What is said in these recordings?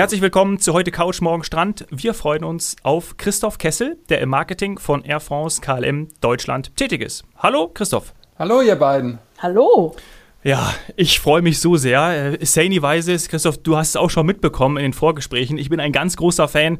Herzlich willkommen zu heute Couch Morgen Strand. Wir freuen uns auf Christoph Kessel, der im Marketing von Air France KLM Deutschland tätig ist. Hallo Christoph. Hallo ihr beiden. Hallo. Ja, ich freue mich so sehr. Äh, Saini weiß es, Christoph, du hast es auch schon mitbekommen in den Vorgesprächen. Ich bin ein ganz großer Fan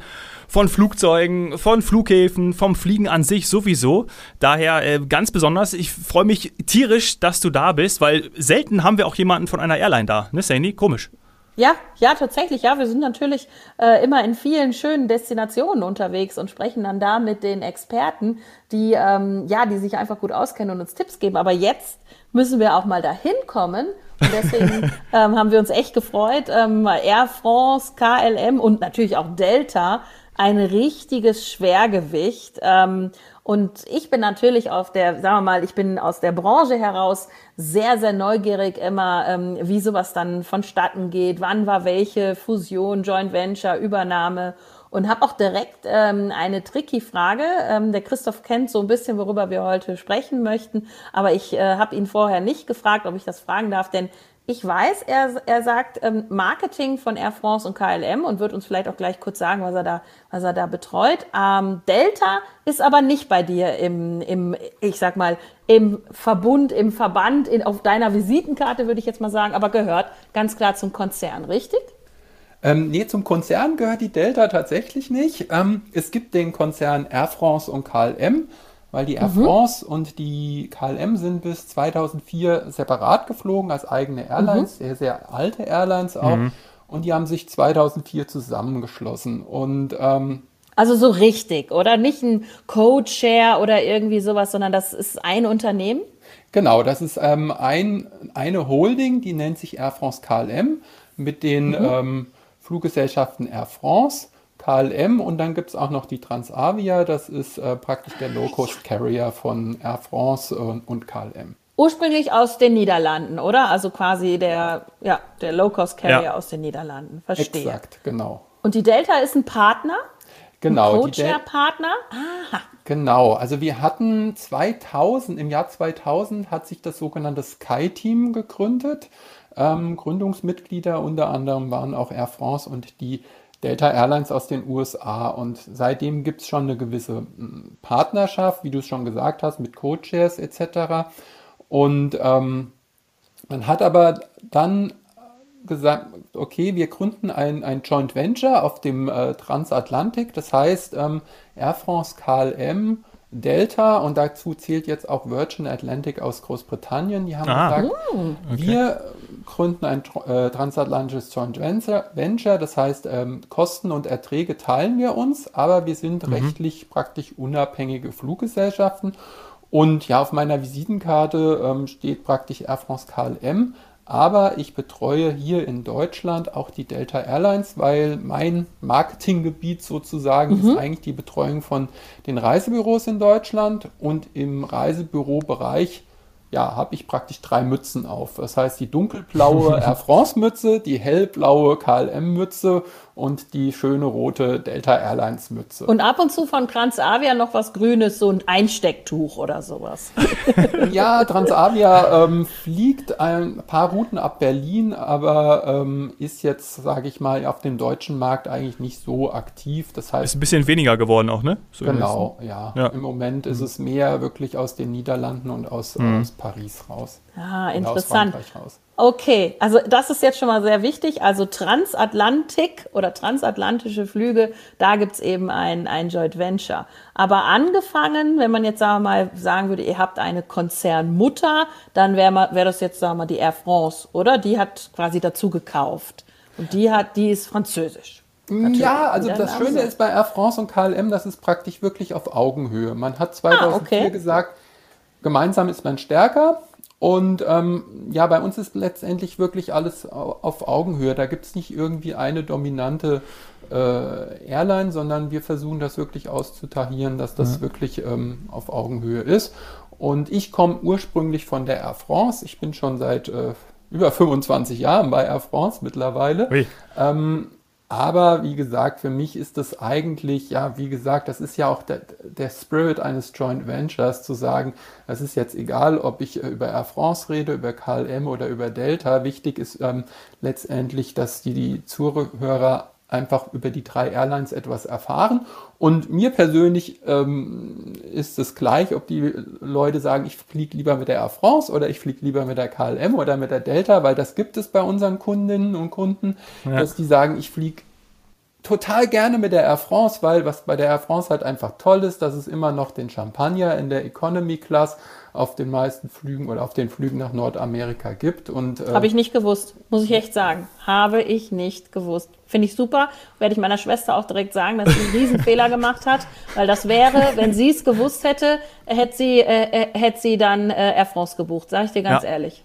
von Flugzeugen, von Flughäfen, vom Fliegen an sich sowieso. Daher äh, ganz besonders, ich freue mich tierisch, dass du da bist, weil selten haben wir auch jemanden von einer Airline da, ne, Saini? Komisch. Ja, ja, tatsächlich. Ja, wir sind natürlich äh, immer in vielen schönen Destinationen unterwegs und sprechen dann da mit den Experten, die ähm, ja, die sich einfach gut auskennen und uns Tipps geben. Aber jetzt müssen wir auch mal dahin kommen. Und deswegen ähm, haben wir uns echt gefreut. Ähm, Air France, KLM und natürlich auch Delta ein richtiges Schwergewicht. Ähm, und ich bin natürlich auf der, sagen wir mal, ich bin aus der Branche heraus sehr, sehr neugierig immer, ähm, wie sowas dann vonstatten geht, wann war welche Fusion, Joint Venture, Übernahme? Und habe auch direkt ähm, eine tricky Frage. Ähm, der Christoph kennt so ein bisschen, worüber wir heute sprechen möchten, aber ich äh, habe ihn vorher nicht gefragt, ob ich das fragen darf, denn ich weiß, er, er sagt ähm, Marketing von Air France und KLM und wird uns vielleicht auch gleich kurz sagen, was er da, was er da betreut. Ähm, Delta ist aber nicht bei dir im, im, ich sag mal, im Verbund, im Verband, in, auf deiner Visitenkarte würde ich jetzt mal sagen, aber gehört ganz klar zum Konzern, richtig? Ähm, nee, zum Konzern gehört die Delta tatsächlich nicht. Ähm, es gibt den Konzern Air France und KLM, weil die Air mhm. France und die KLM sind bis 2004 separat geflogen als eigene Airlines, mhm. sehr, sehr alte Airlines auch. Mhm. Und die haben sich 2004 zusammengeschlossen. Und ähm, also so richtig, oder? Nicht ein Code-Share oder irgendwie sowas, sondern das ist ein Unternehmen? Genau, das ist ähm, ein, eine Holding, die nennt sich Air France KLM mit den mhm. ähm, Fluggesellschaften Air France, KLM und dann gibt es auch noch die Transavia, das ist äh, praktisch der Low-Cost-Carrier von Air France und, und KLM. Ursprünglich aus den Niederlanden, oder? Also quasi der, ja, der Low-Cost-Carrier ja. aus den Niederlanden. Verstehe. Exakt, genau. Und die Delta ist ein Partner? Genau. Ein Co-Chair-Partner? Aha. Genau, also wir hatten 2000, im Jahr 2000 hat sich das sogenannte Sky-Team gegründet. Ähm, Gründungsmitglieder unter anderem waren auch Air France und die Delta Airlines aus den USA. Und seitdem gibt es schon eine gewisse hm, Partnerschaft, wie du es schon gesagt hast, mit Co-Chairs etc. Und ähm, man hat aber dann gesagt, okay, wir gründen ein, ein Joint Venture auf dem äh, Transatlantik. Das heißt, ähm, Air France KLM Delta und dazu zählt jetzt auch Virgin Atlantic aus Großbritannien. Die haben ah, gesagt, oh, okay. wir gründen ein äh, transatlantisches Joint Venture, das heißt ähm, Kosten und Erträge teilen wir uns, aber wir sind mhm. rechtlich praktisch unabhängige Fluggesellschaften. Und ja, auf meiner Visitenkarte ähm, steht praktisch Air France KLM aber ich betreue hier in Deutschland auch die Delta Airlines, weil mein Marketinggebiet sozusagen mhm. ist eigentlich die Betreuung von den Reisebüros in Deutschland und im Reisebürobereich ja, habe ich praktisch drei Mützen auf. Das heißt, die dunkelblaue Air France Mütze, die hellblaue KLM Mütze und die schöne rote Delta Airlines Mütze. Und ab und zu von Transavia noch was Grünes, so ein Einstecktuch oder sowas. ja, Transavia ähm, fliegt ein paar Routen ab Berlin, aber ähm, ist jetzt, sage ich mal, auf dem deutschen Markt eigentlich nicht so aktiv. Das heißt, ist ein bisschen weniger geworden auch, ne? So genau, ja. ja. Im Moment ist mhm. es mehr wirklich aus den Niederlanden und aus, mhm. aus Paris raus. Ah, interessant. Okay, also das ist jetzt schon mal sehr wichtig. Also Transatlantik oder transatlantische Flüge, da gibt's eben ein, ein Joint Venture. Aber angefangen, wenn man jetzt sagen wir mal sagen würde, ihr habt eine Konzernmutter, dann wäre wär das jetzt sagen wir mal die Air France, oder? Die hat quasi dazu gekauft. Und die hat, die ist französisch. Natürlich. Ja, also das Schöne ist bei Air France und KLM, das ist praktisch wirklich auf Augenhöhe. Man hat 2004 ah, okay. gesagt, gemeinsam ist man stärker. Und ähm, ja, bei uns ist letztendlich wirklich alles auf Augenhöhe. Da gibt es nicht irgendwie eine dominante äh, Airline, sondern wir versuchen das wirklich auszutahieren, dass das ja. wirklich ähm, auf Augenhöhe ist. Und ich komme ursprünglich von der Air France. Ich bin schon seit äh, über 25 Jahren bei Air France mittlerweile. Ähm, aber wie gesagt, für mich ist das eigentlich, ja, wie gesagt, das ist ja auch der, der Spirit eines Joint Ventures zu sagen, es ist jetzt egal, ob ich über Air France rede, über KLM oder über Delta. Wichtig ist ähm, letztendlich, dass die, die Zuhörer einfach über die drei Airlines etwas erfahren. Und mir persönlich ähm, ist es gleich, ob die Leute sagen, ich fliege lieber mit der Air France oder ich fliege lieber mit der KLM oder mit der Delta, weil das gibt es bei unseren Kundinnen und Kunden, ja. dass die sagen, ich fliege total gerne mit der Air France, weil was bei der Air France halt einfach toll ist, dass es immer noch den Champagner in der Economy Class auf den meisten Flügen oder auf den Flügen nach Nordamerika gibt. Und, äh Habe ich nicht gewusst, muss ich echt sagen. Habe ich nicht gewusst. Finde ich super. Werde ich meiner Schwester auch direkt sagen, dass sie einen Riesenfehler gemacht hat, weil das wäre, wenn sie es gewusst hätte, hätte sie, äh, äh, hätte sie dann äh, Air France gebucht, sage ich dir ganz ja. ehrlich.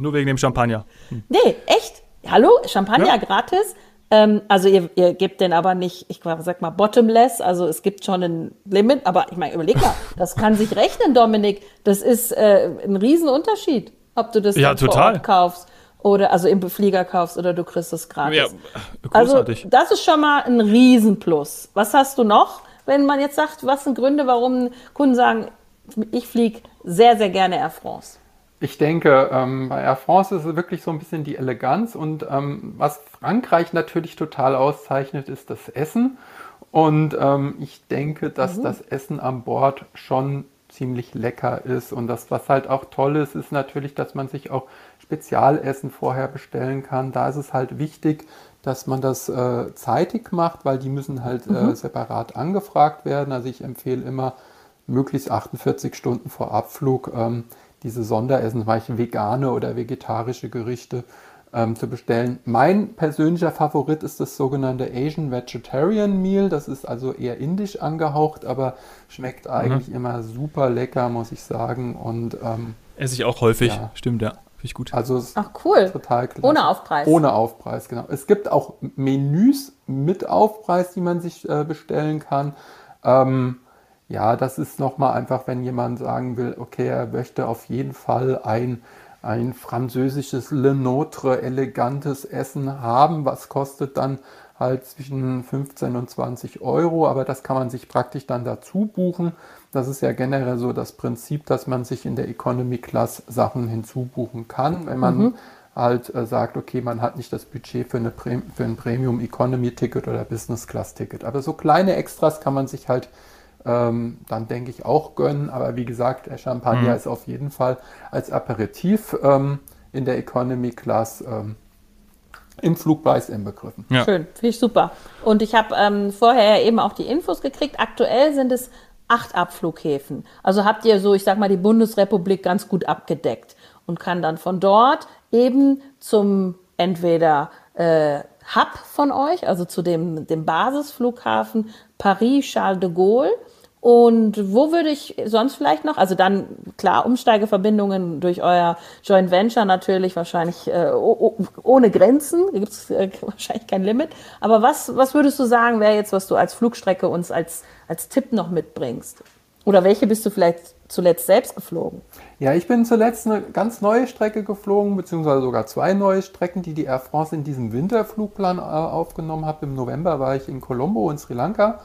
Nur wegen dem Champagner. Hm. Nee, echt? Hallo? Champagner ja. gratis? Ähm, also ihr, ihr gebt den aber nicht, ich sag mal, bottomless, also es gibt schon ein Limit, aber ich meine, überleg mal, das kann sich rechnen, Dominik. Das ist äh, ein Riesenunterschied, ob du das ja, total. kaufst oder also im Flieger kaufst oder du kriegst es gratis. Ja, großartig. Also das ist schon mal ein Riesenplus. Was hast du noch, wenn man jetzt sagt, was sind Gründe, warum Kunden sagen, ich fliege sehr, sehr gerne Air France? Ich denke, ähm, bei Air France ist es wirklich so ein bisschen die Eleganz und ähm, was Frankreich natürlich total auszeichnet, ist das Essen. Und ähm, ich denke, dass mhm. das Essen an Bord schon ziemlich lecker ist. Und das, was halt auch toll ist, ist natürlich, dass man sich auch Spezialessen vorher bestellen kann. Da ist es halt wichtig, dass man das äh, zeitig macht, weil die müssen halt äh, mhm. äh, separat angefragt werden. Also ich empfehle immer möglichst 48 Stunden vor Abflug ähm, diese Sonderessen, zum vegane oder vegetarische Gerichte ähm, zu bestellen. Mein persönlicher Favorit ist das sogenannte Asian Vegetarian Meal. Das ist also eher indisch angehaucht, aber schmeckt mhm. eigentlich mhm. immer super lecker, muss ich sagen. Und ähm, esse ich auch häufig, ja. stimmt ja. Finde ich gut. Also Ach cool. Total klasse. Ohne Aufpreis. Ohne Aufpreis, genau. Es gibt auch Menüs mit Aufpreis, die man sich äh, bestellen kann. Ähm, ja, das ist nochmal einfach, wenn jemand sagen will, okay, er möchte auf jeden Fall ein, ein französisches Le Notre elegantes Essen haben. Was kostet dann halt zwischen 15 und 20 Euro, aber das kann man sich praktisch dann dazu buchen. Das ist ja generell so das Prinzip, dass man sich in der Economy Class Sachen hinzubuchen kann, wenn man mhm. halt äh, sagt, okay, man hat nicht das Budget für, eine Prä für ein Premium Economy Ticket oder Business Class Ticket. Aber so kleine Extras kann man sich halt ähm, dann denke ich auch gönnen. Aber wie gesagt, Champagner mhm. ist auf jeden Fall als Aperitif ähm, in der Economy Class ähm, im Flugpreis inbegriffen. Ja. Schön, finde ich super. Und ich habe ähm, vorher eben auch die Infos gekriegt. Aktuell sind es acht Abflughäfen. Also habt ihr so, ich sag mal, die Bundesrepublik ganz gut abgedeckt und kann dann von dort eben zum entweder äh, Hub von euch, also zu dem, dem Basisflughafen Paris Charles de Gaulle und wo würde ich sonst vielleicht noch, also dann klar Umsteigeverbindungen durch euer Joint Venture natürlich wahrscheinlich äh, ohne Grenzen, da gibt es äh, wahrscheinlich kein Limit. Aber was, was würdest du sagen, wäre jetzt, was du als Flugstrecke uns als, als Tipp noch mitbringst? Oder welche bist du vielleicht zuletzt selbst geflogen? Ja, ich bin zuletzt eine ganz neue Strecke geflogen, beziehungsweise sogar zwei neue Strecken, die die Air France in diesem Winterflugplan äh, aufgenommen hat. Im November war ich in Colombo in Sri Lanka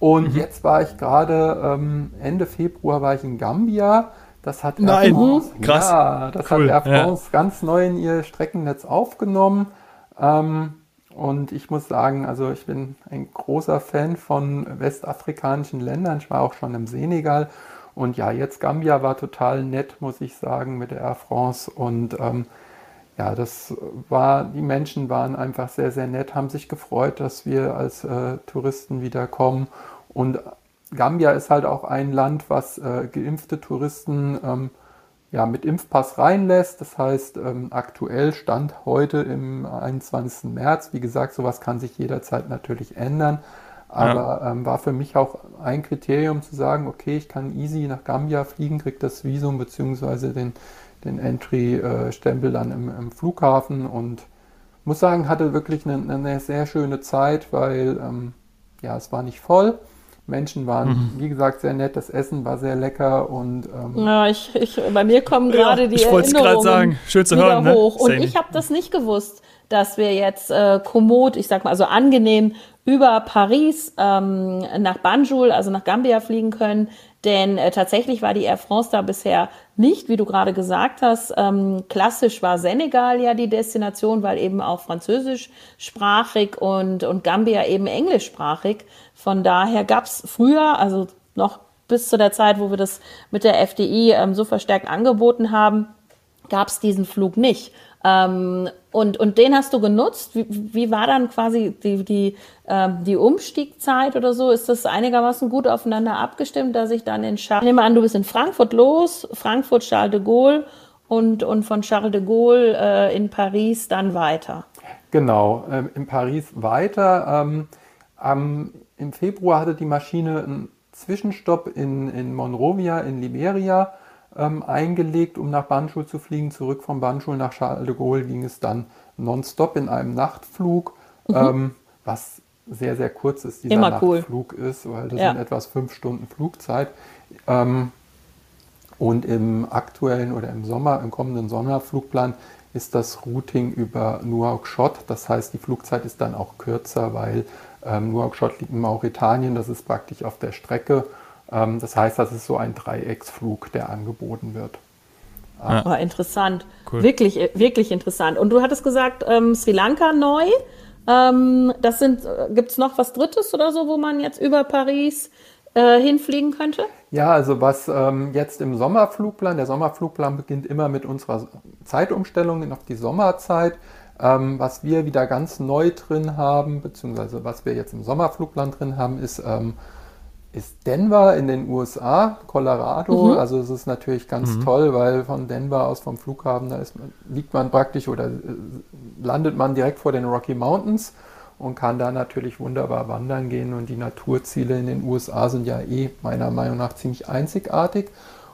und mhm. jetzt war ich gerade ähm, Ende Februar war ich in Gambia. Das hat Nein. Air France, Krass. Ja, das cool. hat Air France ja. ganz neu in ihr Streckennetz aufgenommen. Ähm, und ich muss sagen, also ich bin ein großer Fan von westafrikanischen Ländern. Ich war auch schon im Senegal. Und ja, jetzt Gambia war total nett, muss ich sagen, mit der Air France. Und ähm, ja, das war, die Menschen waren einfach sehr, sehr nett, haben sich gefreut, dass wir als äh, Touristen wieder kommen. Und Gambia ist halt auch ein Land, was äh, geimpfte Touristen ähm, ja, mit Impfpass reinlässt. Das heißt, ähm, aktuell stand heute im 21. März. Wie gesagt, sowas kann sich jederzeit natürlich ändern. Aber ja. ähm, war für mich auch ein Kriterium zu sagen, okay, ich kann easy nach Gambia fliegen, kriege das Visum bzw. den den Entry-Stempel dann im, im, Flughafen und muss sagen, hatte wirklich eine, eine sehr schöne Zeit, weil ähm, ja, es war nicht voll. Menschen waren, mhm. wie gesagt, sehr nett. Das Essen war sehr lecker und ähm, ja, ich, ich, bei mir kommen gerade ja, die ich Erinnerungen sagen. Schön zu hören, ne? hoch. Und ich habe das nicht gewusst, dass wir jetzt äh, kommod, ich sag mal, also angenehm über Paris ähm, nach Banjul, also nach Gambia fliegen können. Denn äh, tatsächlich war die Air France da bisher nicht, wie du gerade gesagt hast. Ähm, klassisch war Senegal ja die Destination, weil eben auch französischsprachig und, und Gambia eben englischsprachig. Von daher gab es früher, also noch bis zu der Zeit, wo wir das mit der FDI ähm, so verstärkt angeboten haben, gab es diesen Flug nicht. Ähm, und, und den hast du genutzt. Wie, wie war dann quasi die, die, ähm, die Umstiegzeit oder so? Ist das einigermaßen gut aufeinander abgestimmt, dass ich dann in Charles, nehme an, du bist in Frankfurt los, Frankfurt Charles de Gaulle und, und von Charles de Gaulle äh, in Paris dann weiter. Genau, äh, in Paris weiter. Ähm, ähm, Im Februar hatte die Maschine einen Zwischenstopp in, in Monrovia in Liberia ähm, eingelegt, um nach Banjul zu fliegen. Zurück von Banjul nach Charles de Gaulle ging es dann nonstop in einem Nachtflug, mhm. ähm, was sehr, sehr kurz ist, dieser Immer Nachtflug cool. ist, weil das ja. sind etwas fünf Stunden Flugzeit. Ähm, und im aktuellen oder im Sommer, im kommenden Sommerflugplan ist das Routing über Nouakchott. Das heißt, die Flugzeit ist dann auch kürzer, weil ähm, Nouakchott liegt in Mauretanien. Das ist praktisch auf der Strecke das heißt, das ist so ein Dreiecksflug, der angeboten wird. Ja. Oh, interessant. Cool. Wirklich, äh, wirklich interessant. Und du hattest gesagt, ähm, Sri Lanka neu. Ähm, das sind, äh, gibt es noch was Drittes oder so, wo man jetzt über Paris äh, hinfliegen könnte? Ja, also was ähm, jetzt im Sommerflugplan, der Sommerflugplan beginnt immer mit unserer Zeitumstellung auf die Sommerzeit. Ähm, was wir wieder ganz neu drin haben, beziehungsweise was wir jetzt im Sommerflugplan drin haben, ist ähm, ist Denver in den USA, Colorado. Mhm. Also es ist natürlich ganz mhm. toll, weil von Denver aus vom Flughafen, da ist, liegt man praktisch oder äh, landet man direkt vor den Rocky Mountains und kann da natürlich wunderbar wandern gehen. Und die Naturziele in den USA sind ja eh meiner Meinung nach ziemlich einzigartig.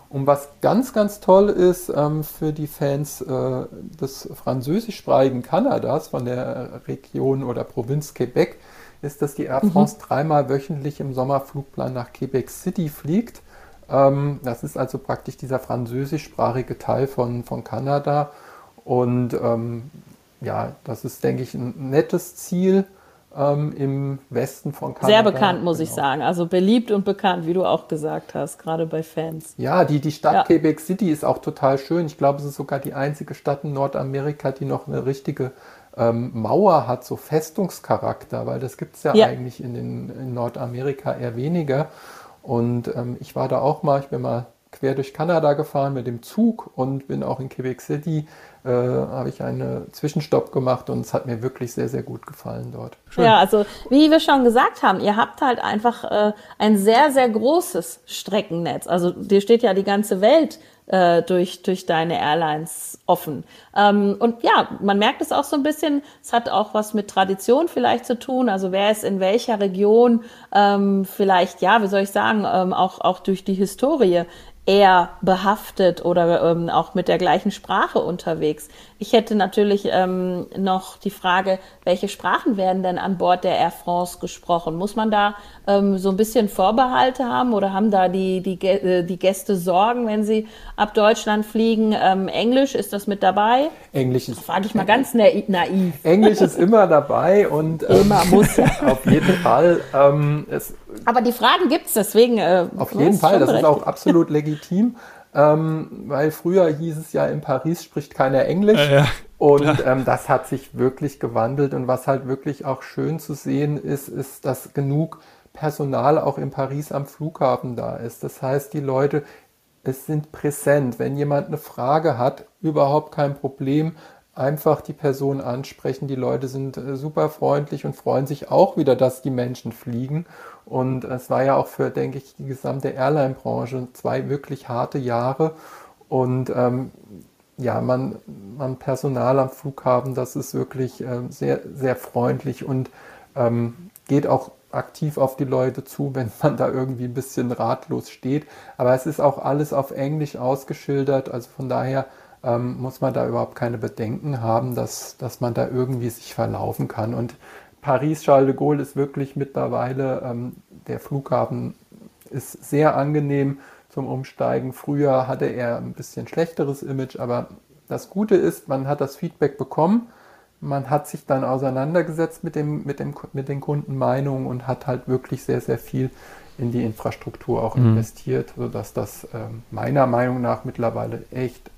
Und was ganz, ganz toll ist ähm, für die Fans äh, des französischsprachigen Kanadas von der Region oder Provinz Quebec, ist, dass die Air. France mhm. dreimal wöchentlich im Sommerflugplan nach Quebec City fliegt. Ähm, das ist also praktisch dieser französischsprachige Teil von, von Kanada. Und ähm, ja, das ist, denke ich, ein nettes Ziel ähm, im Westen von Kanada. Sehr bekannt, muss genau. ich sagen. Also beliebt und bekannt, wie du auch gesagt hast, gerade bei Fans. Ja, die, die Stadt ja. Quebec City ist auch total schön. Ich glaube, es ist sogar die einzige Stadt in Nordamerika, die noch eine richtige ähm, Mauer hat, so Festungscharakter, weil das gibt es ja, ja, eigentlich in, den, in Nordamerika eher weniger. Und ähm, ich war da auch mal, ich bin mal quer durch Kanada gefahren mit dem Zug und bin auch in Quebec City, äh, habe ich einen Zwischenstopp gemacht und es hat mir wirklich sehr, sehr gut gefallen dort. Schön. Ja, also wie wir schon gesagt haben, ihr habt halt einfach äh, ein sehr, sehr großes Streckennetz. Also dir steht ja die ganze Welt äh, durch, durch deine Airlines offen. Ähm, und ja, man merkt es auch so ein bisschen, es hat auch was mit Tradition vielleicht zu tun. Also wer ist in welcher Region ähm, vielleicht, ja, wie soll ich sagen, ähm, auch, auch durch die Historie eher behaftet oder ähm, auch mit der gleichen Sprache unterwegs. Ich hätte natürlich ähm, noch die Frage, welche Sprachen werden denn an Bord der Air France gesprochen? Muss man da ähm, so ein bisschen Vorbehalte haben oder haben da die, die, äh, die Gäste Sorgen, wenn sie ab Deutschland fliegen? Ähm, Englisch, ist das mit dabei? Englisch ist. Frage ich mal ganz naiv. Englisch ist immer dabei und. Ähm, immer muss. auf jeden Fall. Ähm, es, Aber die Fragen gibt es, deswegen. Äh, auf jeden Fall, das ist auch absolut legitim ähm, weil früher hieß es ja, in Paris spricht keiner Englisch. Äh, ja. Und ähm, das hat sich wirklich gewandelt. Und was halt wirklich auch schön zu sehen ist, ist, dass genug Personal auch in Paris am Flughafen da ist. Das heißt, die Leute, es sind präsent. Wenn jemand eine Frage hat, überhaupt kein Problem. Einfach die Person ansprechen. Die Leute sind äh, super freundlich und freuen sich auch wieder, dass die Menschen fliegen. Und es war ja auch für, denke ich, die gesamte Airline-Branche zwei wirklich harte Jahre. Und ähm, ja, man, man Personal am Flughafen, das ist wirklich äh, sehr, sehr freundlich und ähm, geht auch aktiv auf die Leute zu, wenn man da irgendwie ein bisschen ratlos steht. Aber es ist auch alles auf Englisch ausgeschildert. Also von daher ähm, muss man da überhaupt keine Bedenken haben, dass, dass man da irgendwie sich verlaufen kann. Und Paris-Charles de Gaulle ist wirklich mittlerweile, ähm, der Flughafen ist sehr angenehm zum Umsteigen. Früher hatte er ein bisschen schlechteres Image, aber das Gute ist, man hat das Feedback bekommen. man hat sich dann auseinandergesetzt mit, dem, mit, dem, mit den Kundenmeinungen und hat halt wirklich sehr, sehr viel in die Infrastruktur auch mhm. investiert, sodass das äh, meiner Meinung nach mittlerweile echt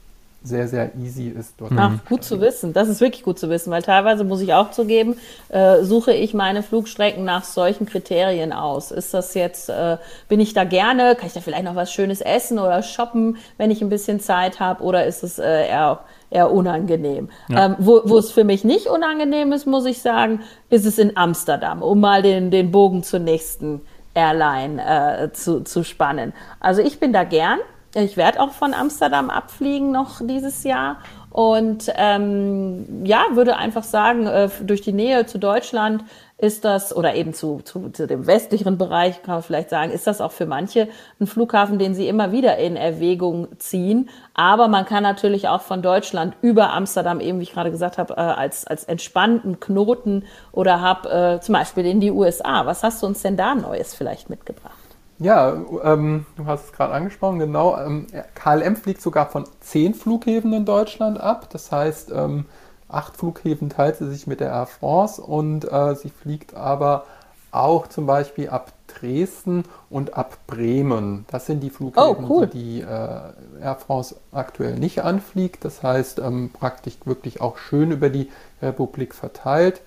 sehr, sehr easy ist dort. Ach, gut zu wissen. Das ist wirklich gut zu wissen, weil teilweise muss ich auch zugeben, äh, suche ich meine Flugstrecken nach solchen Kriterien aus. Ist das jetzt, äh, bin ich da gerne, kann ich da vielleicht noch was Schönes essen oder shoppen, wenn ich ein bisschen Zeit habe, oder ist es äh, eher, eher unangenehm? Ja. Ähm, wo, wo es für mich nicht unangenehm ist, muss ich sagen, ist es in Amsterdam, um mal den, den Bogen zur nächsten Airline äh, zu, zu spannen. Also ich bin da gern. Ich werde auch von Amsterdam abfliegen noch dieses Jahr und ähm, ja, würde einfach sagen, äh, durch die Nähe zu Deutschland ist das, oder eben zu, zu, zu dem westlicheren Bereich, kann man vielleicht sagen, ist das auch für manche ein Flughafen, den sie immer wieder in Erwägung ziehen. Aber man kann natürlich auch von Deutschland über Amsterdam, eben wie ich gerade gesagt habe, äh, als, als entspannten Knoten oder hab äh, zum Beispiel in die USA. Was hast du uns denn da Neues vielleicht mitgebracht? Ja, ähm, du hast es gerade angesprochen, genau. Ähm, KLM fliegt sogar von zehn Flughäfen in Deutschland ab. Das heißt, ähm, acht Flughäfen teilt sie sich mit der Air France und äh, sie fliegt aber auch zum Beispiel ab Dresden und ab Bremen. Das sind die Flughäfen, oh, cool. die äh, Air France aktuell nicht anfliegt. Das heißt, ähm, praktisch wirklich auch schön über die Republik verteilt.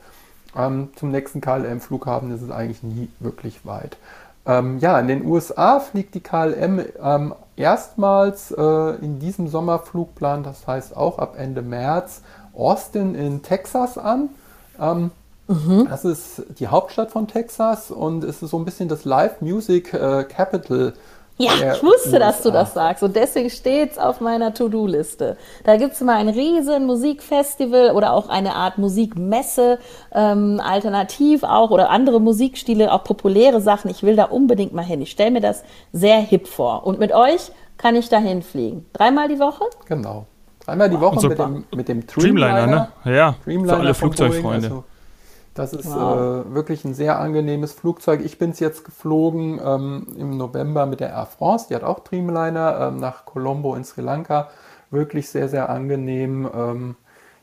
Ähm, zum nächsten KLM-Flughafen ist es eigentlich nie wirklich weit. Ähm, ja, in den USA fliegt die KLM ähm, erstmals äh, in diesem Sommerflugplan, das heißt auch ab Ende März, Austin in Texas an. Ähm, mhm. Das ist die Hauptstadt von Texas und es ist so ein bisschen das Live Music äh, Capital ja, ich wusste, dass du das sagst und deswegen steht es auf meiner To-Do-Liste. Da gibt es immer ein riesen Musikfestival oder auch eine Art Musikmesse, ähm, alternativ auch oder andere Musikstile, auch populäre Sachen. Ich will da unbedingt mal hin. Ich stelle mir das sehr hip vor. Und mit euch kann ich da hinfliegen. Dreimal die Woche? Genau. Dreimal die Woche so mit, dem, mit dem Dreamliner. Dreamliner ne? Ja, Dreamliner für alle Flugzeugfreunde. Also das ist wow. äh, wirklich ein sehr angenehmes Flugzeug. Ich bin es jetzt geflogen ähm, im November mit der Air France. Die hat auch Dreamliner ähm, nach Colombo in Sri Lanka. Wirklich sehr, sehr angenehm. Ähm,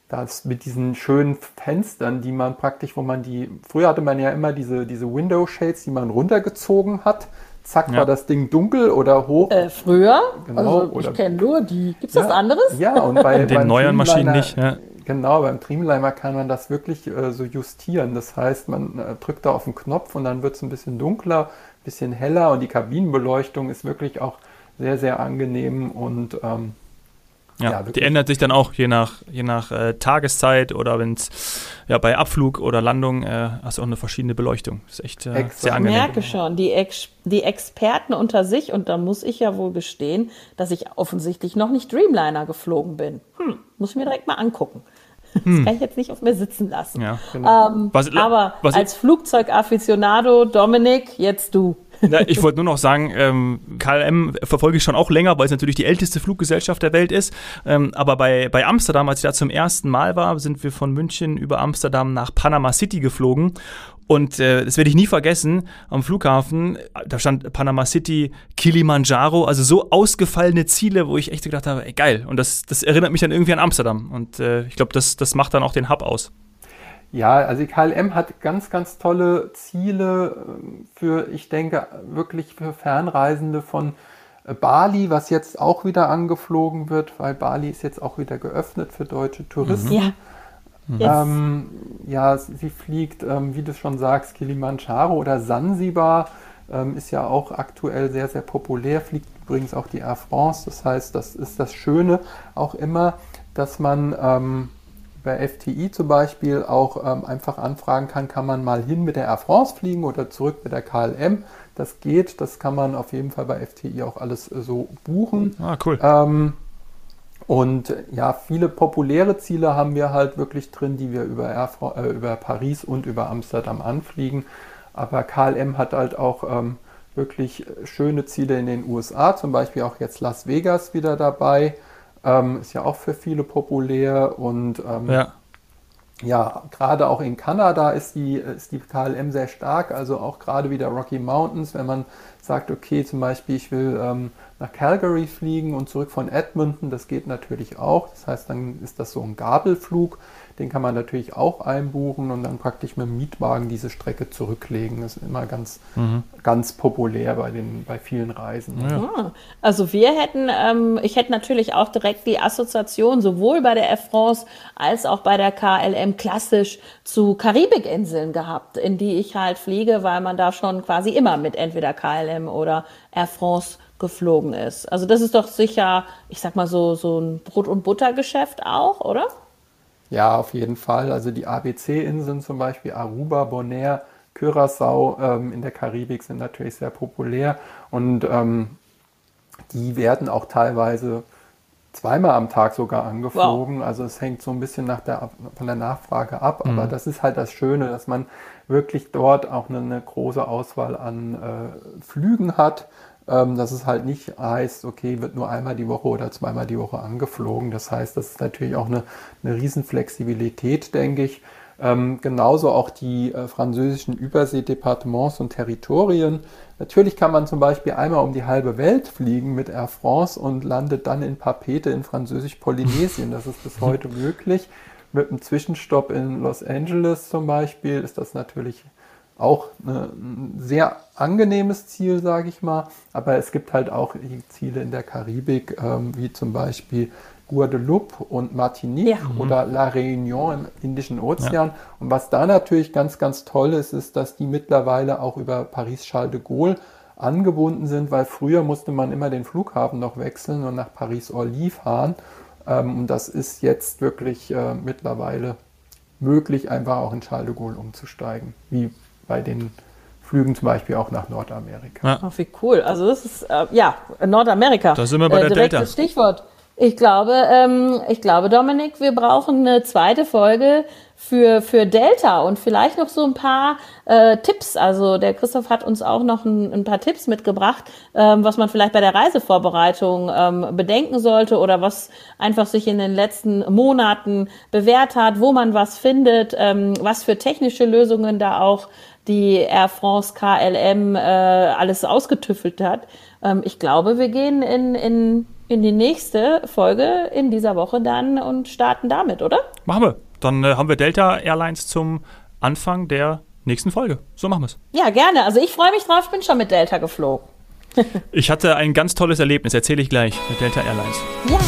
das mit diesen schönen Fenstern, die man praktisch, wo man die, früher hatte man ja immer diese, diese Window Shades, die man runtergezogen hat. Zack, ja. war das Ding dunkel oder hoch. Äh, früher? Genau. Also, ich kenne nur die. Gibt es ja, was anderes? Ja, und bei den neuen Maschinen nicht. Ja. Genau, beim Dreamliner kann man das wirklich äh, so justieren. Das heißt, man äh, drückt da auf den Knopf und dann wird es ein bisschen dunkler, ein bisschen heller und die Kabinenbeleuchtung ist wirklich auch sehr, sehr angenehm und ähm, ja, ja die ändert sich dann auch je nach, je nach äh, Tageszeit oder wenn es ja, bei Abflug oder Landung äh, hast du auch eine verschiedene Beleuchtung. Das ist echt äh, sehr angenehm. Ich merke schon, die, Ex die Experten unter sich, und da muss ich ja wohl gestehen, dass ich offensichtlich noch nicht Dreamliner geflogen bin. Hm, muss ich mir direkt mal angucken. Das hm. kann ich jetzt nicht auf mir sitzen lassen. Ja, genau. ähm, was, aber was als Flugzeugafficionado, Dominik, jetzt du. Na, ich wollte nur noch sagen, ähm, KLM verfolge ich schon auch länger, weil es natürlich die älteste Fluggesellschaft der Welt ist. Ähm, aber bei, bei Amsterdam, als ich da zum ersten Mal war, sind wir von München über Amsterdam nach Panama City geflogen. Und äh, das werde ich nie vergessen, am Flughafen, da stand Panama City, Kilimanjaro, also so ausgefallene Ziele, wo ich echt gedacht habe, ey, geil. Und das, das erinnert mich dann irgendwie an Amsterdam. Und äh, ich glaube, das, das macht dann auch den Hub aus. Ja, also die KLM hat ganz, ganz tolle Ziele ähm, für, ich denke, wirklich für Fernreisende von äh, Bali, was jetzt auch wieder angeflogen wird, weil Bali ist jetzt auch wieder geöffnet für deutsche Touristen. Ja. Yes. Ähm, ja, sie fliegt, ähm, wie du schon sagst, Kilimanjaro oder Sansibar ähm, ist ja auch aktuell sehr, sehr populär, fliegt übrigens auch die Air France. Das heißt, das ist das Schöne auch immer, dass man ähm, bei FTI zum Beispiel auch ähm, einfach anfragen kann, kann man mal hin mit der Air France fliegen oder zurück mit der KLM. Das geht, das kann man auf jeden Fall bei FTI auch alles äh, so buchen. Ah, cool. Ähm, und ja, viele populäre Ziele haben wir halt wirklich drin, die wir über, Erfra äh, über Paris und über Amsterdam anfliegen. Aber KLM hat halt auch ähm, wirklich schöne Ziele in den USA, zum Beispiel auch jetzt Las Vegas wieder dabei. Ähm, ist ja auch für viele populär und ähm, ja. ja, gerade auch in Kanada ist die, ist die KLM sehr stark, also auch gerade wieder Rocky Mountains, wenn man sagt, okay, zum Beispiel, ich will ähm, nach Calgary fliegen und zurück von Edmonton, das geht natürlich auch. Das heißt, dann ist das so ein Gabelflug. Den kann man natürlich auch einbuchen und dann praktisch mit dem Mietwagen diese Strecke zurücklegen. Das ist immer ganz, mhm. ganz populär bei, den, bei vielen Reisen. Ja. Ah, also wir hätten, ähm, ich hätte natürlich auch direkt die Assoziation sowohl bei der Air France als auch bei der KLM klassisch zu Karibikinseln gehabt, in die ich halt fliege, weil man da schon quasi immer mit entweder KLM oder Air France geflogen ist. Also das ist doch sicher, ich sag mal so, so ein Brot- und Buttergeschäft auch, oder? Ja, auf jeden Fall. Also die ABC-Inseln zum Beispiel, Aruba, Bonaire, Curaçao ähm, in der Karibik sind natürlich sehr populär und ähm, die werden auch teilweise zweimal am Tag sogar angeflogen. Wow. Also es hängt so ein bisschen nach der, von der Nachfrage ab, mhm. aber das ist halt das Schöne, dass man wirklich dort auch eine, eine große Auswahl an äh, Flügen hat ähm, dass es halt nicht heißt, okay, wird nur einmal die Woche oder zweimal die Woche angeflogen. Das heißt, das ist natürlich auch eine, eine Riesenflexibilität, denke ich. Ähm, genauso auch die äh, französischen Überseedepartements und Territorien. Natürlich kann man zum Beispiel einmal um die halbe Welt fliegen mit Air France und landet dann in Papete in Französisch-Polynesien. Das ist bis heute möglich. Mit einem Zwischenstopp in Los Angeles zum Beispiel ist das natürlich auch ein sehr angenehmes Ziel, sage ich mal. Aber es gibt halt auch Ziele in der Karibik, ähm, wie zum Beispiel Guadeloupe und Martinique ja. Mhm. oder La Réunion im Indischen Ozean. Ja. Und was da natürlich ganz, ganz toll ist, ist, dass die mittlerweile auch über Paris-Charles de Gaulle angebunden sind, weil früher musste man immer den Flughafen noch wechseln und nach Paris-Orly fahren. Ähm, und das ist jetzt wirklich äh, mittlerweile möglich, einfach auch in Charles de Gaulle umzusteigen, wie bei den Flügen zum Beispiel auch nach Nordamerika. Ja. Ach, wie cool. Also das ist, äh, ja, Nordamerika. Da sind wir bei äh, der Delta. Stichwort. Ich glaube, ähm, ich glaube, Dominik, wir brauchen eine zweite Folge für, für Delta und vielleicht noch so ein paar äh, Tipps. Also der Christoph hat uns auch noch ein, ein paar Tipps mitgebracht, ähm, was man vielleicht bei der Reisevorbereitung ähm, bedenken sollte oder was einfach sich in den letzten Monaten bewährt hat, wo man was findet, ähm, was für technische Lösungen da auch die Air France KLM äh, alles ausgetüffelt hat. Ähm, ich glaube, wir gehen in, in, in die nächste Folge in dieser Woche dann und starten damit, oder? Machen wir. Dann äh, haben wir Delta Airlines zum Anfang der nächsten Folge. So machen wir es. Ja, gerne. Also ich freue mich drauf, ich bin schon mit Delta geflogen. ich hatte ein ganz tolles Erlebnis, erzähle ich gleich mit Delta Airlines. Ja.